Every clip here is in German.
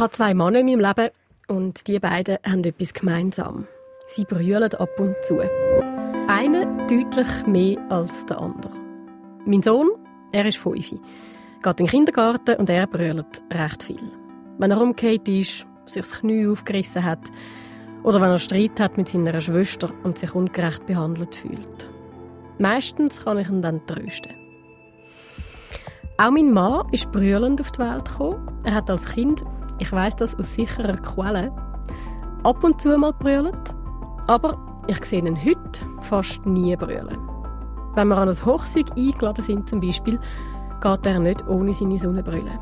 habe zwei Männer in meinem Leben und die beiden haben etwas gemeinsam. Sie brüllen ab und zu. Einer deutlich mehr als der andere. Mein Sohn, er ist fünf, geht in den Kindergarten und er brüllt recht viel. Wenn er umgekehrt ist, sich das Knie aufgerissen hat oder wenn er Streit hat mit seiner Schwester und sich ungerecht behandelt fühlt. Meistens kann ich ihn dann trösten. Auch mein Mann ist brüllend auf die Welt gekommen. Er hat als Kind, ich weiß das aus sicherer Quelle, ab und zu mal brüllt. Aber ich sehe ihn heute fast nie brüllen. Wenn wir an ein Hochzeug eingeladen sind zum Beispiel, geht er nicht ohne seine Sonnenbrille.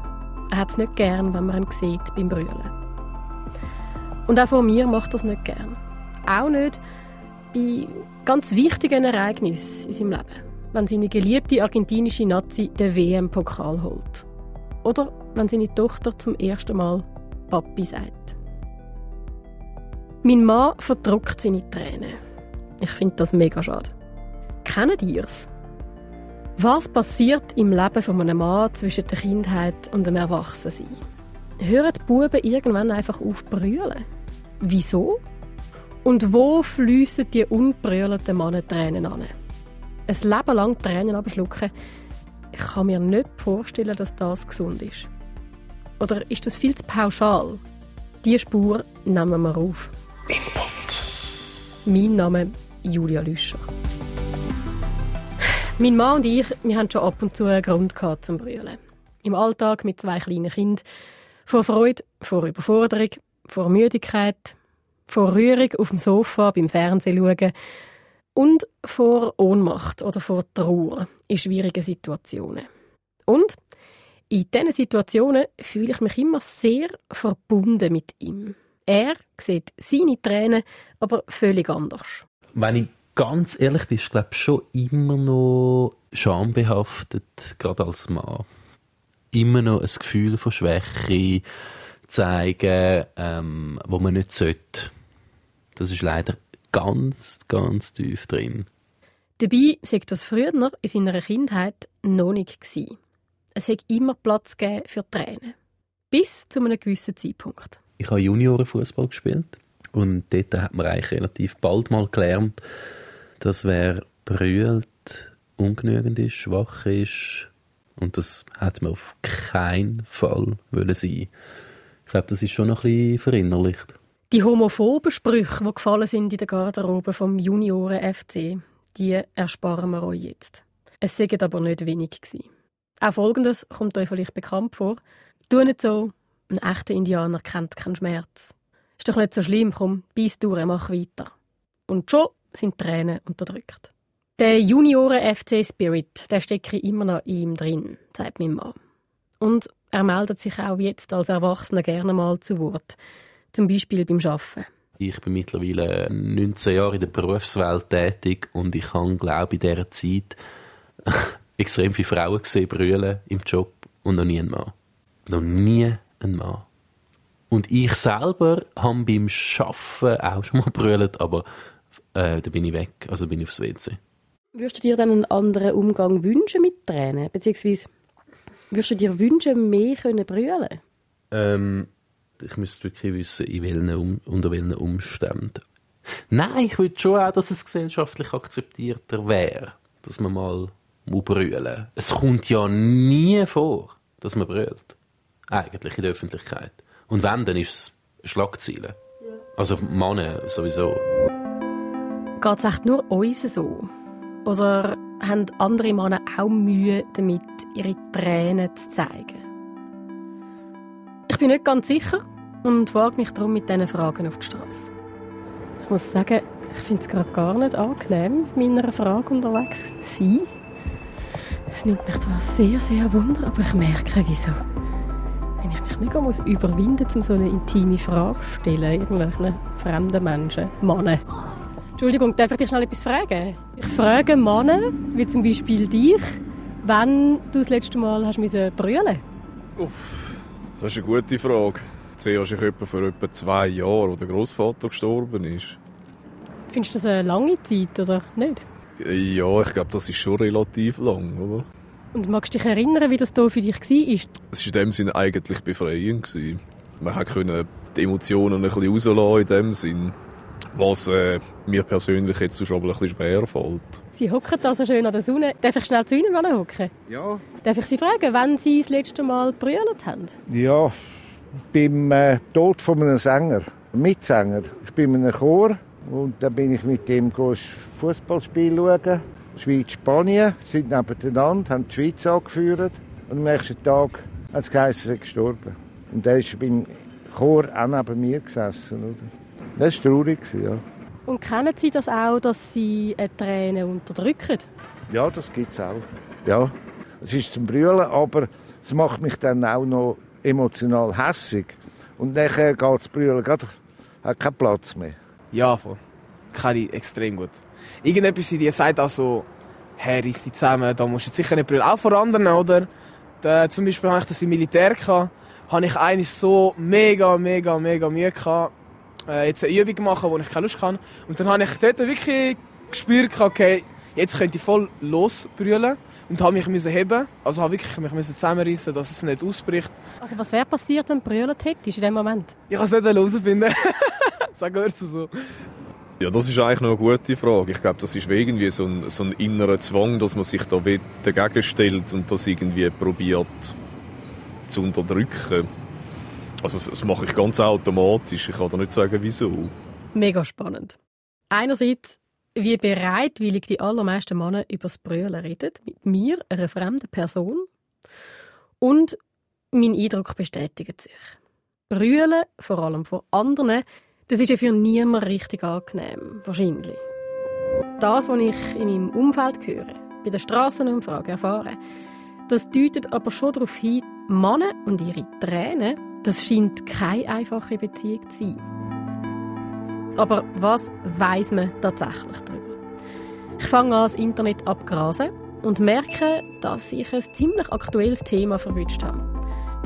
Er hat es nicht gern, wenn man ihn sieht beim Brüllen. Und auch von mir macht er es nicht gern. Auch nicht bei ganz wichtigen Ereignissen in seinem Leben wenn seine geliebte argentinische Nazi den WM-Pokal holt. Oder wenn seine Tochter zum ersten Mal Papi sagt. Mein Mann verdruckt seine Tränen. Ich finde das mega schade. Kennt ihr es? Was passiert im Leben von einem Mann zwischen der Kindheit und dem Erwachsensein? Hören die Buben irgendwann einfach auf brüllen? Wieso? Und wo fließen die unbrüllenden Männer Tränen an? ein Leben lang Tränen abschlucken, ich kann mir nicht vorstellen, dass das gesund ist. Oder ist das viel zu pauschal? Diese Spur nehmen wir auf. Input. Mein Name Julia Lüscher. Mein Mann und ich, wir haben schon ab und zu einen Grund gehabt zum Brüllen. Im Alltag mit zwei kleinen Kindern. Vor Freude, vor Überforderung, vor Müdigkeit, vor Rührung auf dem Sofa beim Fernsehen schauen und vor Ohnmacht oder vor Trauer in schwierigen Situationen. Und in diesen Situationen fühle ich mich immer sehr verbunden mit ihm. Er sieht seine Tränen aber völlig anders. Wenn ich ganz ehrlich bin, ist glaube ich schon immer noch schambehaftet, gerade als Mann. Immer noch ein Gefühl von Schwäche zeigen, ähm, wo man nicht sollte. Das ist leider ganz, ganz tief drin. Dabei sei das früher in seiner Kindheit noch nicht gewesen. Es hat immer Platz gegeben für Tränen. Bis zu einem gewissen Zeitpunkt. Ich habe Juniorenfußball gespielt und dort hat man eigentlich relativ bald mal gelernt, dass wer brüllt, ungenügend ist, schwach ist und das hat man auf keinen Fall wollen sein. Ich glaube, das ist schon noch ein bisschen verinnerlicht. Die homophoben Sprüche, die gefallen sind in der Garderobe vom Junioren FC, die ersparen wir euch jetzt. Es sind aber nicht wenig gewesen. Auch Folgendes kommt euch vielleicht bekannt vor. Tu nicht so, ein echter Indianer kennt keinen Schmerz. Ist doch nicht so schlimm, komm, beiß durch, mach weiter. Und schon sind Tränen unterdrückt. Der Junioren-FC-Spirit, der steckt immer noch in ihm drin, sagt mein Mann. Und er meldet sich auch jetzt als Erwachsener gerne mal zu Wort zum Beispiel beim Arbeiten? Ich bin mittlerweile 19 Jahre in der Berufswelt tätig und ich habe, glaube ich, in dieser Zeit extrem viele Frauen gesehen, brüllen im Job und noch nie einen Mann. Noch nie einen Mann. Und ich selber habe beim Arbeiten auch schon mal brüllt, aber äh, da bin ich weg, also bin ich aufs WC. Würdest du dir dann einen anderen Umgang wünschen mit Tränen? Beziehungsweise würdest du dir wünschen, mehr können brüllen? Ähm, ich müsste wirklich wissen, in welchen um, unter welchen Umständen. Nein, ich würde schon auch, dass es gesellschaftlich akzeptierter wäre, dass man mal brüllen Es kommt ja nie vor, dass man brüllt. Eigentlich in der Öffentlichkeit. Und wenn, dann ist es Schlagziele. Ja. Also Männer sowieso. Geht es echt nur uns so? Oder haben andere Männer auch Mühe damit, ihre Tränen zu zeigen? Ich bin nicht ganz sicher und wage mich darum mit diesen Fragen auf die Straße. Ich muss sagen, ich finde es gerade gar nicht angenehm, mit meiner Frage unterwegs zu sein. Es nimmt mich zwar sehr, sehr wunder, aber ich merke, wieso. Wenn ich mich mega muss überwinden muss, um so eine intime Frage zu stellen, irgendwelchen fremden Menschen, Männer. Entschuldigung, darf ich dich schnell etwas fragen? Ich frage Männer, wie zum Beispiel dich, wann du das letzte Mal hast brüllen Uff. Das ist eine gute Frage. Zuerst ich etwa vor etwa zwei Jahren, als der Großvater gestorben ist. Findest du das eine lange Zeit, oder nicht? Ja, ich glaube, das ist schon relativ lang, oder? Und magst du dich erinnern, wie das hier für dich war? Es war in dem Sinne eigentlich befreiend. Man konnte die Emotionen ein bisschen rauslassen in dem Sinn, was äh, mir persönlich jetzt schon ein bisschen schwer fällt. Sie hocken da so schön an der Sonne. Darf ich schnell zu Ihnen hocken? Ja. Darf ich Sie fragen, wann Sie das letzte Mal brüllt haben? Ja, beim äh, Tod von einem Sänger, Mitsänger. Ich bin in einem Chor und dann bin ich mit dem Fußballspiel schauen. Schweiz-Spanien sind nebeneinander, haben die Schweiz angeführt und am nächsten Tag hat es geheißen, er sei gestorben. Und er ist beim Chor auch neben mir gesessen. Oder? Das war traurig, ja. Und kennen Sie das auch, dass Sie eine Träne unterdrücken? Ja, das gibt es auch. Ja, es ist zum Brüllen, aber es macht mich dann auch noch emotional hässig. Und nachher geht das Brüllen gerade, hat keinen Platz mehr. Ja, voll. Kann ich extrem gut. Irgendetwas in dir sagt auch so, hey, reiss dich zusammen, da musst du sicher nicht brüllen. Auch vor anderen, oder? Da, zum Beispiel habe ich das im Militär gehabt, habe ich eigentlich so mega, mega, mega Mühe gehabt, äh, jetzt eine Übung machen, wo ich keine Lust kann. Und dann habe ich dort wirklich gespürt, okay, jetzt könnte ich voll losbrüllen und habe mich müssen heben, also habe wirklich mich müssen zusammenreißen, dass es nicht ausbricht. Also was wäre passiert, wenn du brüllt hättest in dem Moment? Ich kann es nicht herausfinden. Sag gehört so. Ja, das ist eigentlich noch eine gute Frage. Ich glaube, das ist irgendwie so ein, so ein innerer Zwang, dass man sich da dagegen stellt und das irgendwie probiert zu unterdrücken. Also das mache ich ganz automatisch. Ich kann da nicht sagen, wieso. Mega spannend. Einerseits, wie bereitwillig die allermeisten Männer über das Brüllen reden, mit mir, einer fremden Person. Und mein Eindruck bestätigt sich. Brüllen, vor allem von anderen, das ist ja für niemanden richtig angenehm, wahrscheinlich. Das, was ich in meinem Umfeld höre, bei der Strassenumfrage erfahre, das deutet aber schon darauf hin, Männer und ihre Tränen, das scheint keine einfache Beziehung zu sein. Aber was weiß man tatsächlich darüber? Ich fange an, das Internet abgrasen und merke, dass ich ein ziemlich aktuelles Thema verwünscht habe.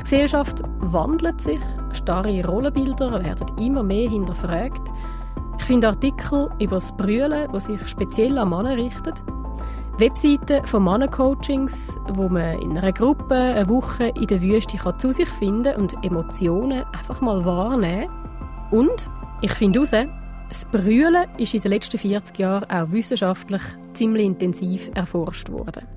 Die Gesellschaft wandelt sich, starre Rollenbilder werden immer mehr hinterfragt. Ich finde Artikel über das Brüllen, die sich speziell an Männer richten. Webseiten von Männercoachings, wo man in einer Gruppe eine Woche in der Wüste kann zu sich finden und Emotionen einfach mal wahrnehmen. Und ich finde heraus, das Brüllen ist in den letzten 40 Jahren auch wissenschaftlich ziemlich intensiv erforscht worden.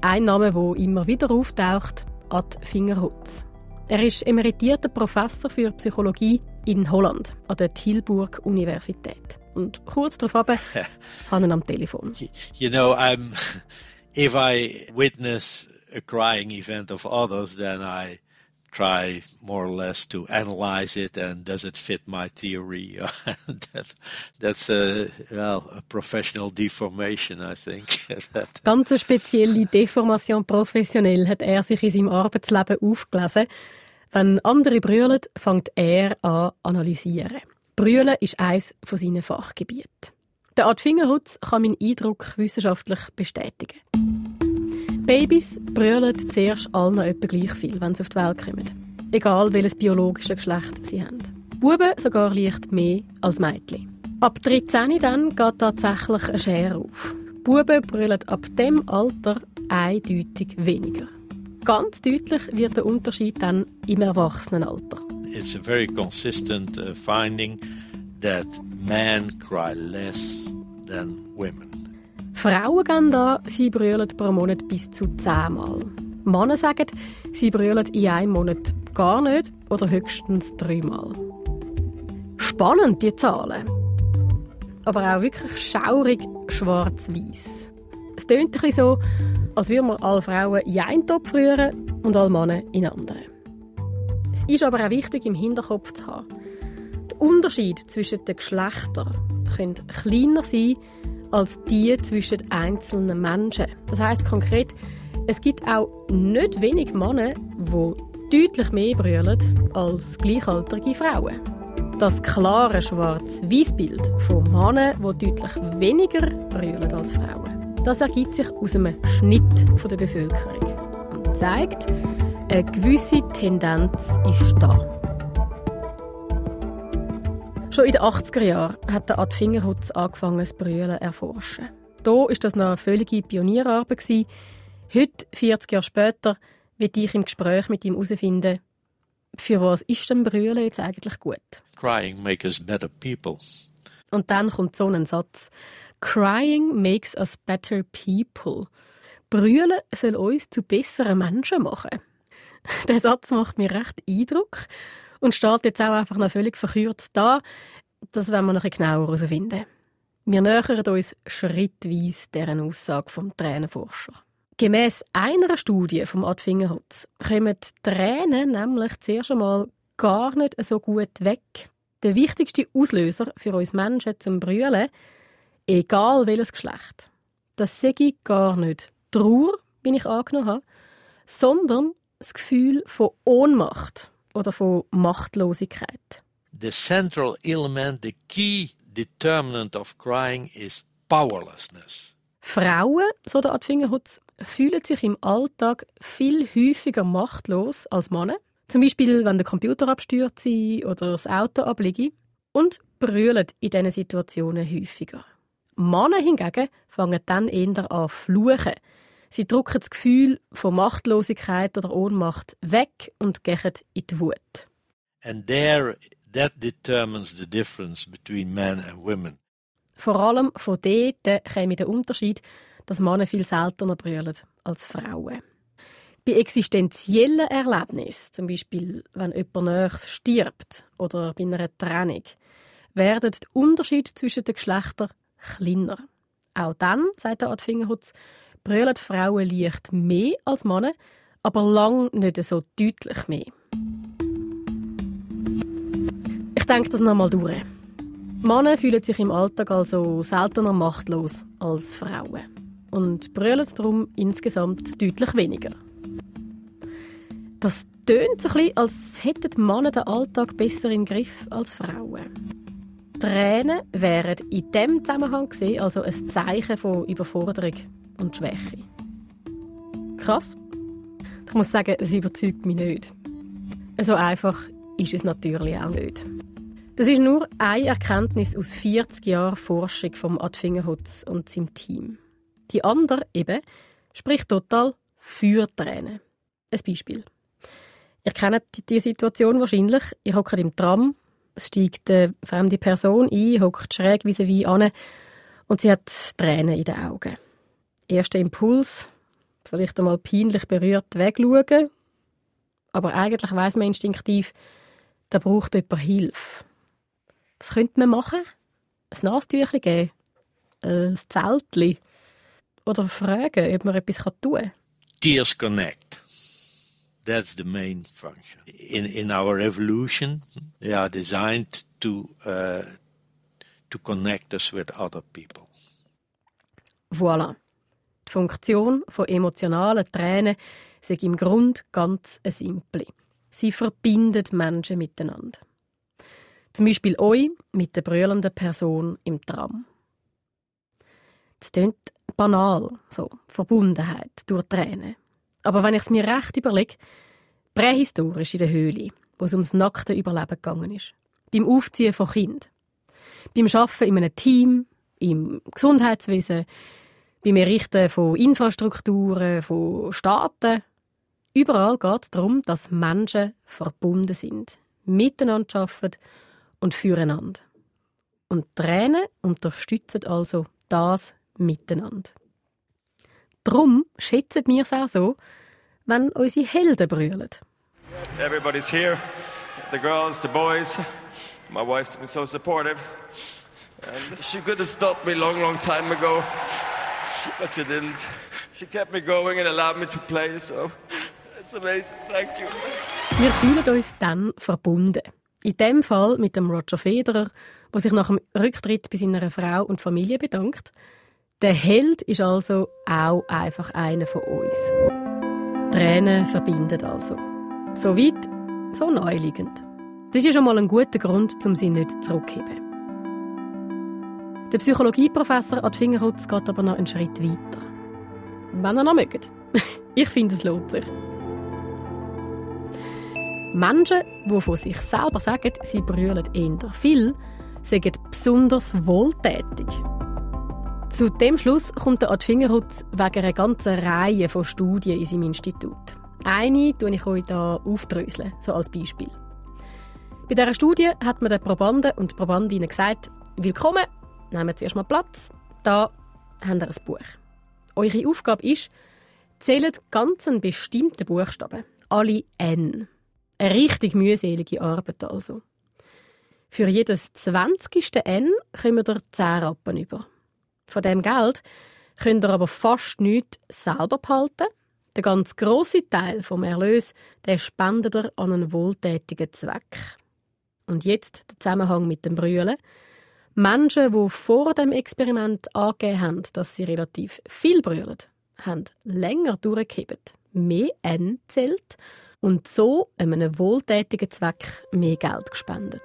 Ein Name, der immer wieder auftaucht, Ad Fingerhutz. Er ist emeritierter Professor für Psychologie in Holland an der Tilburg Universität. Und kurz darauf habe ihn am Telefon. You know, I'm, if I witness a crying event of others, then I try more or less to analyze it and does it fit my theory? that, that's a, well, a professional deformation, I think. Ganz eine spezielle Deformation professionell hat er sich in seinem Arbeitsleben aufgelesen. Wenn andere brüllen, fängt er an analysieren. Brüllen ist eines von seinen Fachgebieten. Der Art Fingerhutz kann meinen Eindruck wissenschaftlich bestätigen. Babys brüllen zuerst allen etwa gleich viel, wenn sie auf die Welt kommen. Egal welches biologische Geschlecht sie haben. Buben sogar leicht mehr als Mädchen. Ab 13 dann geht tatsächlich eine Schere auf. Buben brüllen ab dem Alter eindeutig weniger. Ganz deutlich wird der Unterschied dann im Erwachsenenalter. It's a very consistent uh, finding that men cry less than women. Frauen gehen da, sie brüllen pro Monat bis zu zehnmal. Männer sagen, sie brüllen in einem Monat gar nicht oder höchstens dreimal. Spannend, die Zahlen. Aber auch wirklich schaurig schwarz-weiß. Es tönt ein so, als würden wir alle Frauen in einen Topf rühren und alle Männer in einen anderen. Es ist aber auch wichtig, im Hinterkopf zu haben. Der Unterschied zwischen den Geschlechtern könnte kleiner sein als die zwischen einzelnen Menschen. Das heißt konkret, es gibt auch nicht wenig Männer, die deutlich mehr brüllen als gleichaltrige Frauen. Das klare Schwarz-Weiß-Bild von Männern, die deutlich weniger brüllen als Frauen, das ergibt sich aus einem Schnitt der Bevölkerung und zeigt, eine gewisse Tendenz ist da. Schon in den 80er Jahren hat der Ad Fingerhutz angefangen, das Brüllen zu erforschen. Da war das noch eine völlige Pionierarbeit. Heute, 40 Jahre später, wird ich im Gespräch mit ihm herausfinden, für was ist denn Brüllen jetzt eigentlich gut? Crying makes us better people. Und dann kommt so ein Satz. Crying makes us better people. Brüllen soll uns zu besseren Menschen machen. Der Satz macht mir recht Eindruck und steht jetzt auch einfach noch völlig verkürzt da. Das werden wir noch genauer herausfinden. Wir nähern uns schrittweise deren Aussage vom Tränenforscher. Gemäss einer Studie vom Ad Fingerhutz kommen Tränen nämlich zuerst einmal gar nicht so gut weg. Der wichtigste Auslöser für uns Menschen zum Brüllen, egal welches Geschlecht, das sage ich gar nicht Trauer, wie ich angenommen habe, sondern das Gefühl von Ohnmacht oder von Machtlosigkeit. The central element, the key determinant of crying is powerlessness. Frauen, so der Adfingerhutz, fühlen sich im Alltag viel häufiger machtlos als Männer. Zum Beispiel, wenn der Computer abstürzt oder das Auto abliegt. Und brüllen in diesen Situationen häufiger. Männer hingegen fangen dann eher an fluchen. Sie drücken das Gefühl von Machtlosigkeit oder Ohnmacht weg und gehen in die Wut. And there, that determines the difference between men and women. Vor allem von dort käme der Unterschied, dass Männer viel seltener brüllen als Frauen. Bei existenziellen Erlebnissen, zum Beispiel wenn jemand Nächstes stirbt oder bei einer Trennung, werden die Unterschiede zwischen den Geschlechtern kleiner. Auch dann, sagt der Adfingerhutz, brüllen Frauen leicht mehr als Männer, aber lang nicht so deutlich mehr. Ich denke das nochmal durch. Männer fühlen sich im Alltag also seltener machtlos als Frauen und brüllen darum insgesamt deutlich weniger. Das tönt so ein als hätten Männer den Alltag besser im Griff als Frauen. Tränen wären in diesem Zusammenhang gesehen also ein Zeichen von Überforderung und Schwäche. Krass. Ich muss sagen, es überzeugt mich nicht. So einfach ist es natürlich auch nicht. Das ist nur eine Erkenntnis aus 40 Jahren Forschung vom Adfingerhutz und seinem Team. Die andere eben spricht total für Tränen. Ein Beispiel. Ihr kennt die Situation wahrscheinlich. Ihr hockt im Tram es steigt eine fremde Person ein, hockt schräg wie sie wie an und sie hat Tränen in den Augen. Erster Impuls, vielleicht einmal peinlich berührt wegschauen, aber eigentlich weiß man instinktiv, da braucht jemand Hilfe. Was könnte man machen? Ein Nasentüchchen geben? Ein Zeltchen? Oder fragen, ob man etwas tun kann? Tears connect. That's the main function. In, in our evolution, they are designed to, uh, to connect us with other people. Voilà. Die Funktion von emotionalen Tränen ist im Grund ganz simple. Sie verbindet Menschen miteinander. Zum Beispiel euch mit der brüllenden Person im Tram. Das klingt banal, so Verbundenheit durch Tränen. Aber wenn ich es mir recht überlege, prähistorisch in der Höhle, wo es ums nackte Überleben gegangen ist. Beim Aufziehen von Kind, beim Arbeiten in einem Team, im Gesundheitswesen, beim Errichten von Infrastrukturen, von Staaten. Überall geht es darum, dass Menschen verbunden sind, miteinander arbeiten und füreinander. Und Tränen unterstützen also das Miteinander. Darum schätzen wir es auch so, wenn unsere Helden brüllen. Everybody's here. The girls, the boys. My wife's been so supportive. And she could have stopped me a long, long time ago. But she didn't. She kept me going and allowed me to play, so it's amazing. Thank you. Wir fühlen uns dann verbunden. In dem Fall mit dem Roger Federer, der sich nach dem Rücktritt bei seiner Frau und Familie bedankt. Der Held ist also auch einfach einer von uns. Tränen verbinden also. So weit, so neuliegend. Das ist schon mal ein guter Grund, um sie nicht zurückzuheben. Der Psychologieprofessor Ad Fingerhutz geht aber noch einen Schritt weiter. Wenn er noch mögt. Ich finde, es lohnt sich. Menschen, die von sich selber sagen, sie brüllen eher viel, sind besonders wohltätig. Zu dem Schluss kommt der Ad Fingerhutz wegen einer ganzen Reihe von Studien in seinem Institut. Eine tue ich euch hier aufdröseln, so als Beispiel. Bei dieser Studie hat man den Probanden und Probandinnen gesagt, willkommen, nehmen Sie erstmal Platz, da haben Sie ein Buch. Eure Aufgabe ist, zählt ganz einen bestimmten Buchstaben, alle N. Eine richtig mühselige Arbeit also. Für jedes 20. N kommen ihr 10 Rappen über. Von dem Geld könnt ihr aber fast nichts selber behalten. Der ganz grosse Teil vom Erlös den spendet ihr an einen wohltätigen Zweck. Und jetzt der Zusammenhang mit dem Brüllen. Menschen, die vor dem Experiment angegeben haben, dass sie relativ viel brüllen, haben länger durchgehebt, mehr N zählt und so einem wohltätigen Zweck mehr Geld gespendet.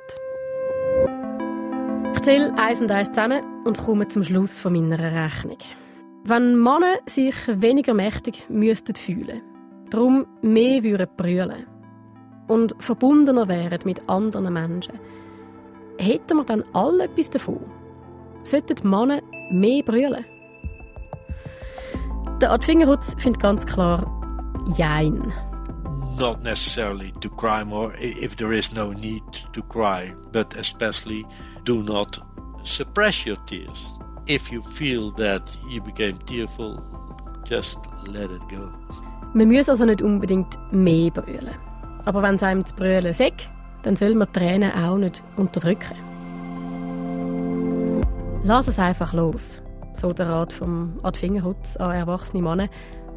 Ich zähle eins und eins zusammen und komme zum Schluss von meiner Rechnung. Wenn Männer sich weniger mächtig müssten fühlen, darum mehr würden brüllen und verbundener wären mit anderen Menschen, hätten wir dann alle etwas davon? Sollten Männer mehr brüllen? Der Art Fingerhutz findet ganz klar Jein. Not necessarily to cry more if there is no need to cry, but especially do not suppress your tears. If you feel that you became tearful, just let it go. Man muss also nicht unbedingt mehr brüllen. Aber wenn es einem zu brüllen sagt, dann soll man Tränen auch nicht unterdrücken. Lass es einfach los. So der Rat vom Ad Fingerhutz an erwachsene Männer.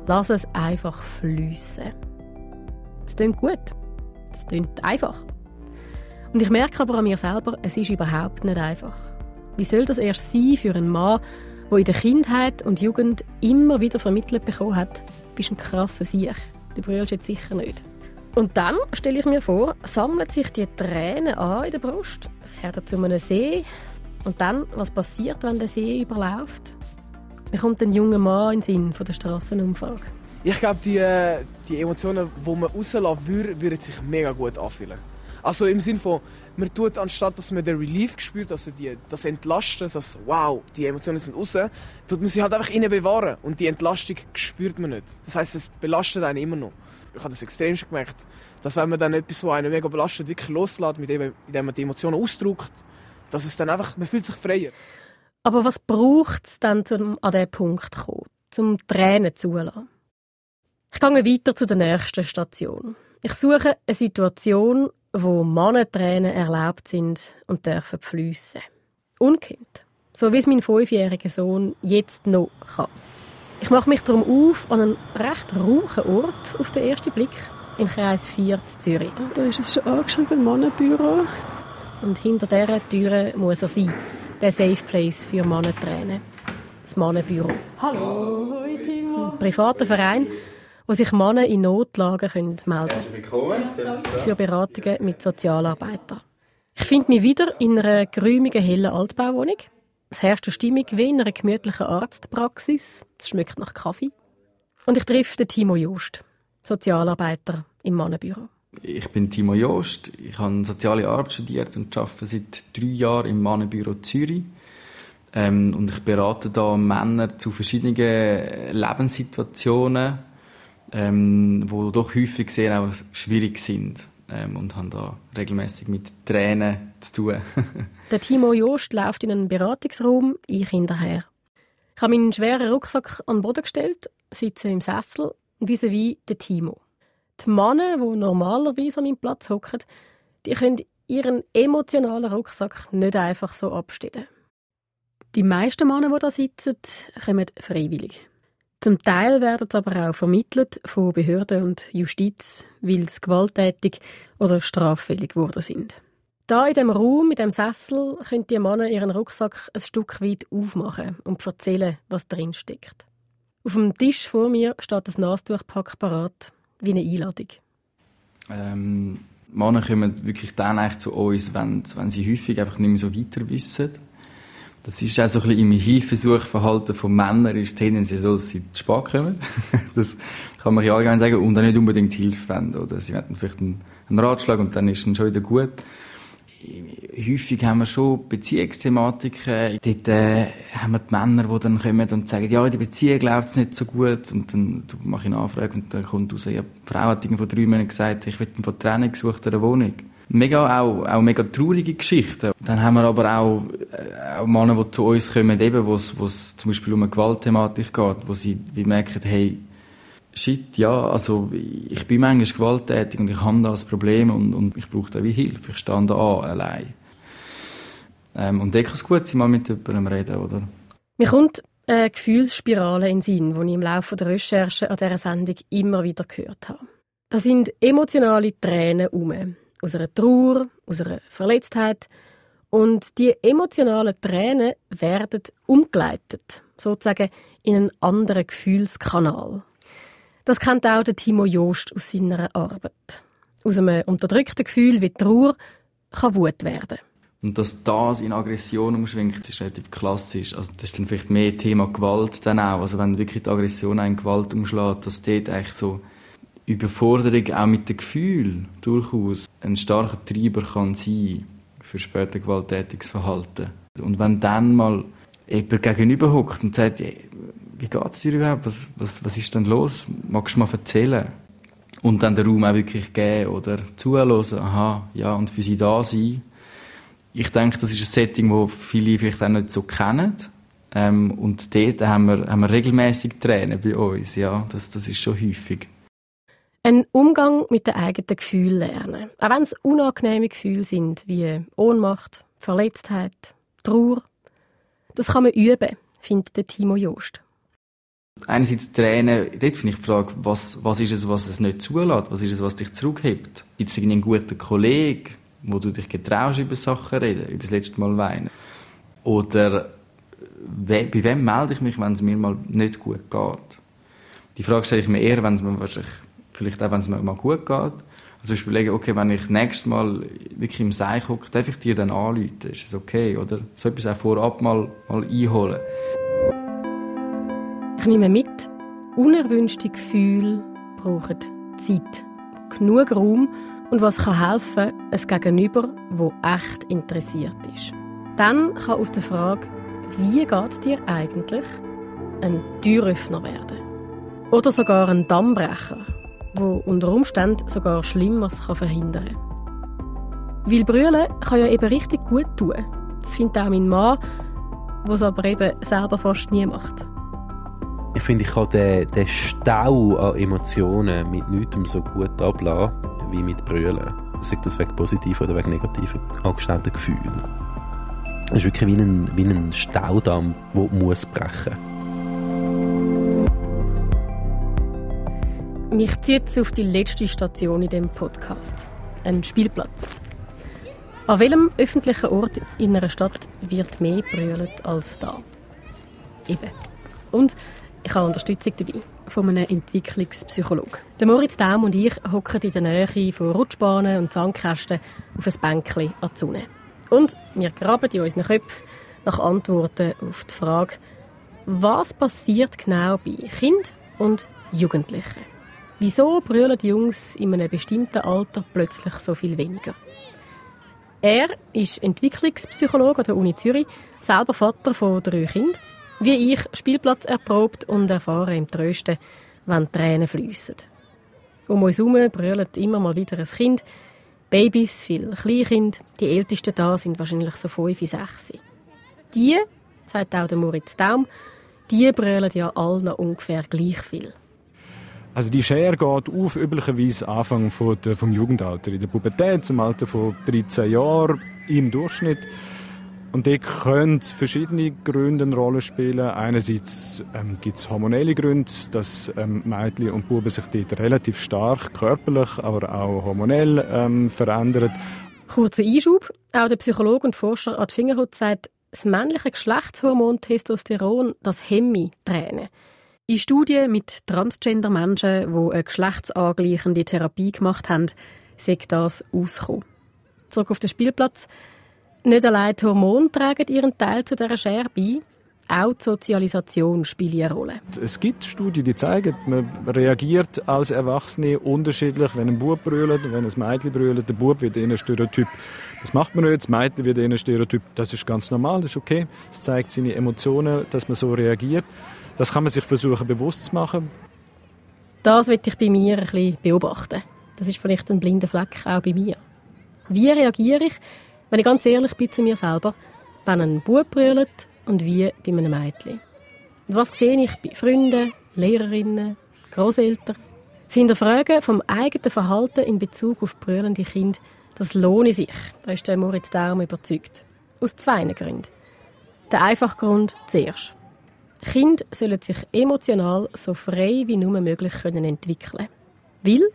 Lass es einfach fließen. Es klingt gut. Es klingt einfach. Und ich merke aber an mir selber, es ist überhaupt nicht einfach. Wie soll das erst sein für einen Mann, der in der Kindheit und Jugend immer wieder vermittelt bekommen hat, bist ein krasser Sieg, du brüllst jetzt sicher nicht. Und dann, stelle ich mir vor, sammeln sich die Tränen an in der Brust, werden zu einem See. Und dann, was passiert, wenn der See überläuft? Mir kommt ein junger Mann in den Sinn von der Strassenumfrage. Ich glaube, die, äh, die Emotionen, die man rauslassen würde, würden sich mega gut anfühlen. Also im Sinne von, man tut, anstatt dass man den Relief spürt, also die, das Entlasten, das wow, die Emotionen sind raus, tut man sie halt einfach innen bewahren. Und die Entlastung spürt man nicht. Das heißt, es belastet einen immer noch. Ich habe das extrem gemerkt, dass wenn man dann etwas, so einen mega belastet, wirklich loslässt, mit dem, indem man die Emotionen ausdrückt, dass es dann einfach, man fühlt sich freier. Aber was braucht es dann, um an diesen Punkt zu kommen, zum Tränen zulassen? Ich gehe weiter zu der nächsten Station. Ich suche eine Situation, wo Mannentränen erlaubt sind und dürfen fliessen. Unkind. So wie es mein fünfjähriger Sohn jetzt noch kann. Ich mache mich darum auf an einen recht rauchen Ort auf den ersten Blick im Kreis 4 zu Zürich. Da ist es schon angeschrieben, Mannenbüro. Und hinter dieser Tür muss er sein. Der Safe Place für Mannentränen. Das Mannenbüro. Hallo, hoi Timo. Ein privater Verein, wo sich Männer in Notlagen können melden Herzlich willkommen. für Beratungen mit Sozialarbeitern. Ich finde mich wieder in einer geräumigen, hellen Altbauwohnung. Es herrscht eine Stimmung wie in einer gemütlichen Arztpraxis. Es schmeckt nach Kaffee. Und ich treffe den Timo Jost, Sozialarbeiter im Mannenbüro. Ich bin Timo Joost. Ich habe soziale Arbeit studiert und arbeite seit drei Jahren im Mannenbüro Zürich. Ähm, und ich berate da Männer zu verschiedenen Lebenssituationen, ähm, doch häufig sehr schwierig sind. Ähm, und haben da regelmäßig mit Tränen zu tun. Der Timo Jost läuft in einen Beratungsraum, ich hinterher. Ich habe meinen schweren Rucksack an den Boden gestellt, sitze im Sessel vis-à-vis der Timo. Die Männer, die normalerweise an meinem Platz hocken, die können ihren emotionalen Rucksack nicht einfach so abstellen. Die meisten Männer, die da sitzen, kommen freiwillig. Zum Teil werden sie aber auch vermittelt von Behörden und Justiz, weil sie gewalttätig oder straffällig geworden sind. Da in dem Raum, in dem Sessel, können die Männer ihren Rucksack ein Stück weit aufmachen und erzählen, was drin steckt. Auf dem Tisch vor mir steht ein Nastuchpack parat, wie eine Einladung. Ähm, Männer kommen wirklich dann eigentlich zu uns, wenn, wenn sie häufig einfach nicht mehr so weiter wissen. Das ist auch so ein bisschen im Hilfesuchverhalten von Männern ist tendenziell so, dass sie zu spät kommen. das kann man ja allgemein sagen und dann nicht unbedingt Hilfe wenden. Oder sie wollen vielleicht einen, einen Ratschlag und dann ist es schon wieder gut. Häufig haben wir schon Beziehungsthematiken. Dort äh, haben wir die Männer, die dann kommen und sagen, ja, in der Beziehung läuft es nicht so gut. Und dann mache ich eine Anfrage und dann kommt raus, ja, die Frau hat vor drei Monaten gesagt, ich will von Training gesucht eine Wohnung. Mega, auch, auch mega traurige Geschichten. Dann haben wir aber auch, äh, auch Männer, die zu uns kommen, wo es zum Beispiel um eine Gewaltthematik geht, wo sie wie merken, hey, shit, ja, also ich bin manchmal gewalttätig und ich habe da ein Problem und, und ich brauche da wie Hilfe. Ich stehe da an, allein. Ähm, und da kann es gut sein, mal mit jemandem reden, oder? Mir kommt eine Gefühlsspirale in den Sinn, die ich im Laufe der Recherche an dieser Sendung immer wieder gehört habe. Da sind emotionale Tränen um. Aus einer Trauer, aus einer Verletztheit. Und die emotionalen Tränen werden umgeleitet, sozusagen in einen anderen Gefühlskanal. Das kennt auch der Timo Joost aus seiner Arbeit. Aus einem unterdrückten Gefühl wie Trauer kann Wut werden. Und dass das in Aggression umschwingt, ist relativ klassisch. Also das ist dann vielleicht mehr Thema Gewalt dann auch. Also wenn wirklich die Aggression einen Gewalt umschlägt, dass dort eigentlich so Überforderung auch mit dem Gefühl durchaus ein starker Treiber kann sein für später gewalttätiges Verhalten. Und wenn dann mal jemand gegenüber hockt und sagt, wie es dir überhaupt? Was, was, was ist denn los? Magst du mal erzählen? Und dann den Raum auch wirklich geben oder zuhören. Aha, ja, und für sie da sein. Ich denke, das ist ein Setting, das viele vielleicht auch nicht so kennen. Ähm, und dort haben wir, haben wir regelmäßig Tränen bei uns. Ja, das, das ist schon häufig. Ein Umgang mit den eigenen Gefühlen lernen. Auch wenn es unangenehme Gefühle sind, wie Ohnmacht, Verletztheit, Trauer. Das kann man üben, findet Timo Joost. Einerseits Tränen, dort finde ich die Frage, was, was ist es, was es nicht zulässt? Was ist es, was dich zurückhebt? Gibt es einen guten Kollegen, wo du dich getraust, über Sachen reden, über das letzte Mal weinen? Oder bei wem melde ich mich, wenn es mir mal nicht gut geht? Die Frage stelle ich mir eher, wenn es mir wahrscheinlich, vielleicht auch, wenn es mir mal gut geht. Also zum Beispiel überlegen, okay, wenn ich nächstes Mal wirklich im Seich hocke, darf ich dir dann anrufen? Ist das okay? Oder so etwas auch vorab mal, mal einholen? Ich nehme mit, unerwünschte Gefühle brauchen Zeit, genug Raum und was kann helfen, ein Gegenüber, wo echt interessiert ist. Dann kann aus der Frage, wie geht es dir eigentlich, ein Türöffner werden. Oder sogar ein Dammbrecher, wo unter Umständen sogar Schlimmeres kann verhindern kann. Weil Brüllen kann ja eben richtig gut tun. Das findet auch mein Mann, was aber eben selber fast nie macht finde, ich kann den, den Stau an Emotionen mit nichts so gut ablassen wie mit Brüllen. Sei das wegen positiven oder wegen negativen angestauten Gefühlen. Es ist wirklich wie ein, wie ein Staudamm, der muss brechen Mich zieht jetzt auf die letzte Station in dem Podcast. Ein Spielplatz. An welchem öffentlichen Ort in einer Stadt wird mehr brüllt als da? Eben. Und ich habe Unterstützung dabei von einem Entwicklungspsychologen. Moritz Daum und ich hocken in der Nähe von Rutschbahnen und Sandkästen auf ein Bänkchen an die Sonne. Und wir graben in unseren Köpfen nach Antworten auf die Frage, was passiert genau bei Kind und Jugendlichen? Wieso brüllen die Jungs in einem bestimmten Alter plötzlich so viel weniger? Er ist Entwicklungspsychologe an der Uni Zürich, selber Vater von drei Kindern wie ich Spielplatz erprobt und erfahre im Trösten, wenn Tränen fließen. Um uns herum brüllt immer mal wieder ein Kind. Babys, viele Kleinkind. Die ältesten da sind wahrscheinlich so fünf, sechs. Die, sagt auch der Moritz Daum, die brüllen ja alle noch ungefähr gleich viel. Also die Schere geht auf üblicherweise Anfang vom Jugendalter. In der Pubertät, zum Alter von 13 Jahren im Durchschnitt. Und die können verschiedene Gründe eine Rolle spielen. Einerseits ähm, gibt es hormonelle Gründe, dass ähm, Mädchen und Buben sich dort relativ stark körperlich, aber auch hormonell ähm, verändern. Kurzer Einschub. Auch der Psychologe und Forscher Ad Fingerhut sagt, das männliche Geschlechtshormon Testosteron, das hemme Tränen. In Studien mit Transgender-Menschen, die eine geschlechtsangleichende Therapie gemacht haben, sagt das ausgekommen. Zurück auf den Spielplatz. Nicht allein die Hormone tragen ihren Teil zu dieser Schere bei. auch die Sozialisation spielt eine Rolle. Es gibt Studien, die zeigen, man reagiert als Erwachsene unterschiedlich, wenn ein Bub brüllt, wenn ein Mädchen brüllt. Der Bub wird eher Stereotyp. Das macht man nicht, das Mädchen wird eher Stereotyp. Das ist ganz normal, das ist okay. Es zeigt seine Emotionen, dass man so reagiert. Das kann man sich versuchen bewusst zu machen. Das will ich bei mir ein bisschen beobachten. Das ist vielleicht ein blinder Fleck auch bei mir. Wie reagiere ich, wenn ich ganz ehrlich bin zu mir selber, wenn ein Bub brüllt und wie bei einem Mädchen? Und was sehe ich bei Freunden, Lehrerinnen, Großeltern? Das Hinterfragen vom eigenen Verhalten in Bezug auf brüllende Kinder, das lohne sich. Da ist der Moritz Daum überzeugt. Aus zwei Gründen. Der einfache Grund zuerst. Kinder sollen sich emotional so frei wie nur möglich können entwickeln. Weil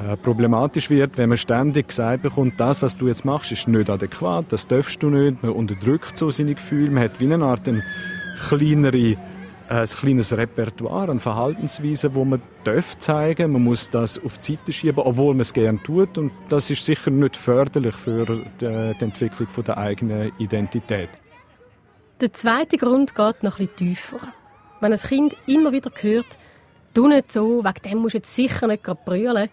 äh, problematisch wird, wenn man ständig gesagt bekommt, das, was du jetzt machst, ist nicht adäquat, das darfst du nicht, man unterdrückt so seine Gefühle, man hat wie eine Art eine kleinere, äh, ein kleines Repertoire an Verhaltensweisen, wo man darf zeigen, man muss das auf die Seite schieben, obwohl man es gerne tut und das ist sicher nicht förderlich für die, die Entwicklung von der eigenen Identität. Der zweite Grund geht noch etwas tiefer. Wenn ein Kind immer wieder hört, du nicht so, wegen dem musst du jetzt sicher nicht brüllen,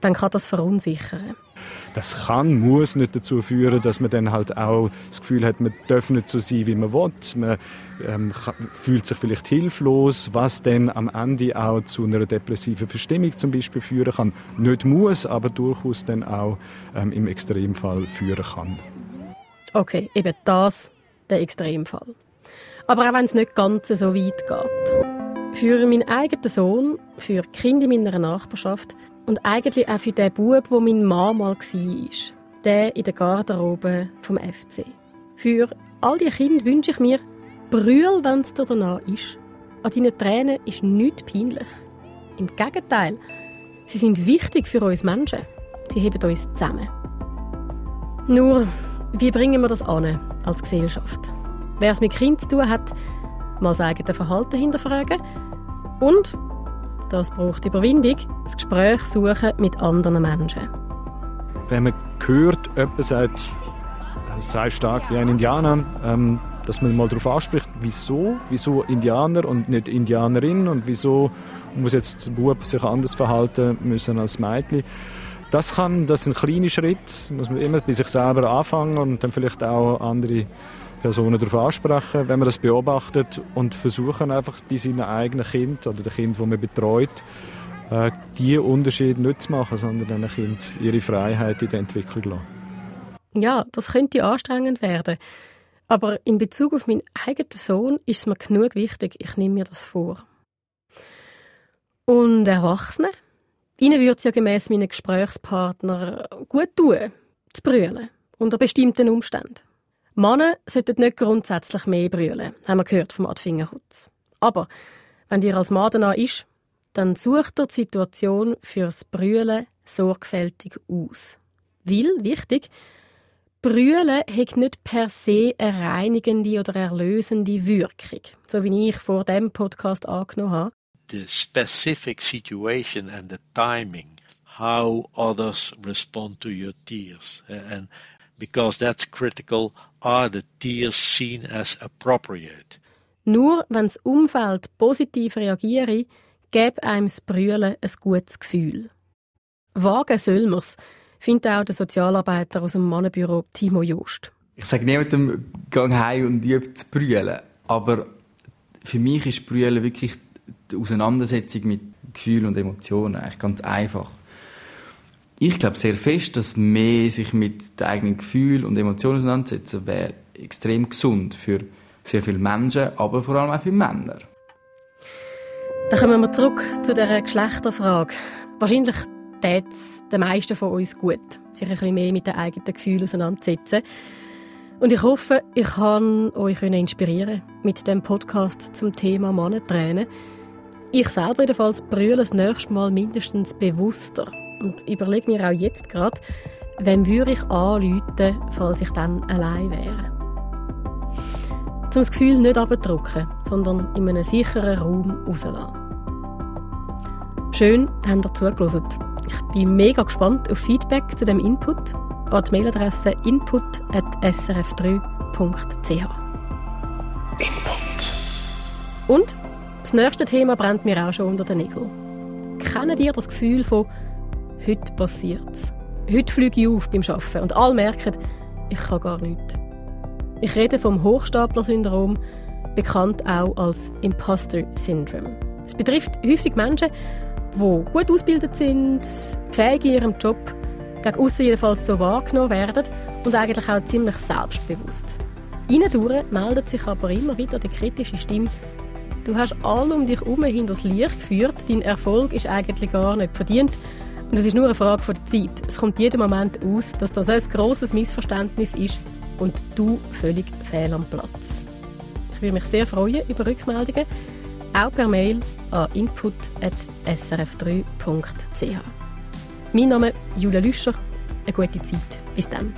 dann kann das verunsichern. Das kann, muss nicht dazu führen, dass man dann halt auch das Gefühl hat, man darf nicht so sein, wie man will. Man ähm, fühlt sich vielleicht hilflos, was dann am Ende auch zu einer depressiven Verstimmung zum Beispiel führen kann. Nicht muss, aber durchaus dann auch ähm, im Extremfall führen kann. Okay, eben das, der Extremfall. Aber auch wenn es nicht ganz so weit geht. Für meinen eigenen Sohn, für Kinder in meiner Nachbarschaft und eigentlich auch für den Bub, wo mein Mann mal war. Der in der Garderobe vom FC. Für all die Kinder wünsche ich mir, brüll, wenn es dir danach ist. An deinen Tränen ist nichts peinlich. Im Gegenteil, sie sind wichtig für uns Menschen. Sie heben uns zusammen. Nur, wie bringen wir das an als Gesellschaft? Wer es mit Kind zu tun hat, mal das eigene Verhalten hinterfragen und das braucht Überwindung, das Gespräch suchen mit anderen Menschen. Wenn man hört, jemand sagt, sei stark wie ein Indianer, ähm, dass man mal darauf anspricht, wieso, wieso Indianer und nicht Indianerin und wieso muss jetzt der Bub sich anders verhalten müssen als Mädchen. Das kann, das ist ein kleiner Schritt, muss man immer bei sich selber anfangen und dann vielleicht auch andere Personen darauf ansprechen, wenn man das beobachtet und versuchen einfach bei seinen eigenen Kind oder dem Kind, das man betreut, äh, die Unterschiede nicht zu machen, sondern den Kind ihre Freiheit in der Entwicklung lassen. Ja, das könnte anstrengend werden. Aber in Bezug auf meinen eigenen Sohn ist es mir genug wichtig, ich nehme mir das vor. Und Erwachsene? Ihnen würde es ja gemäss meinen Gesprächspartner gut tun, zu brüllen, unter bestimmten Umständen. Männer sollten nicht grundsätzlich mehr brüllen, haben wir gehört vom Adfingerhutz. Aber wenn dir als Mann danach ist, dann sucht er die Situation fürs Brüllen sorgfältig aus. Weil, wichtig, Brüllen hat nicht per se eine reinigende oder erlösende Wirkung, so wie ich vor dem Podcast angenommen habe. The specific situation and the timing, how others respond to your tears, and because that's critical, are the tears seen as appropriate? Nur wenn das Umfeld positiv reagiere, gäbe einem das Brüllen ein gutes Gefühl. Wagen soll man's, findet auch der Sozialarbeiter aus dem Mannenbüro Timo Jost. Ich sage niemandem, gang heim und übe zu brüllen. Aber für mich ist Brüllen wirklich die Auseinandersetzung mit Gefühlen und Emotionen eigentlich ganz einfach. Ich glaube sehr fest, dass mehr sich mit den eigenen Gefühlen und Emotionen auseinandersetzen wäre extrem gesund für sehr viele Menschen, aber vor allem auch für Männer. Dann kommen wir zurück zu der Geschlechterfrage. Wahrscheinlich tät es den meisten von uns gut, sich ein bisschen mehr mit den eigenen Gefühlen auseinanderzusetzen. Und ich hoffe, ich kann euch inspirieren mit dem Podcast zum Thema Mannentränen. Ich selber jedenfalls brülle das nächste Mal mindestens bewusster und überlege mir auch jetzt gerade, wem würde ich anrufen, falls ich dann allein wäre. Um das Gefühl nicht abzudrücken, sondern in einem sicheren Raum rauslassen. Schön, habt ihr zugelassen. Ich bin mega gespannt auf Feedback zu dem Input an die Mailadresse input.srf3.ch. Input. Und das nächste Thema brennt mir auch schon unter den Nägeln. Kennen ihr das Gefühl von «Heute passiert's»? Heute fliege ich auf beim Arbeiten und alle merken, ich kann gar nichts. Ich rede vom Hochstapler-Syndrom, bekannt auch als Imposter-Syndrom. Es betrifft häufig Menschen, die gut ausgebildet sind, fähig in ihrem Job, gegen aussen jedenfalls so wahrgenommen werden und eigentlich auch ziemlich selbstbewusst. Innendurch meldet sich aber immer wieder die kritische Stimme, du hast alle um dich herum hinter das Licht geführt, dein Erfolg ist eigentlich gar nicht verdient und es ist nur eine Frage von der Zeit. Es kommt jeden Moment aus, dass das ein grosses Missverständnis ist und du völlig fehl am Platz. Ich würde mich sehr freuen über Rückmeldungen, auch per Mail an input.srf3.ch. Mein Name ist Julia Lüscher. Eine gute Zeit. Bis dann.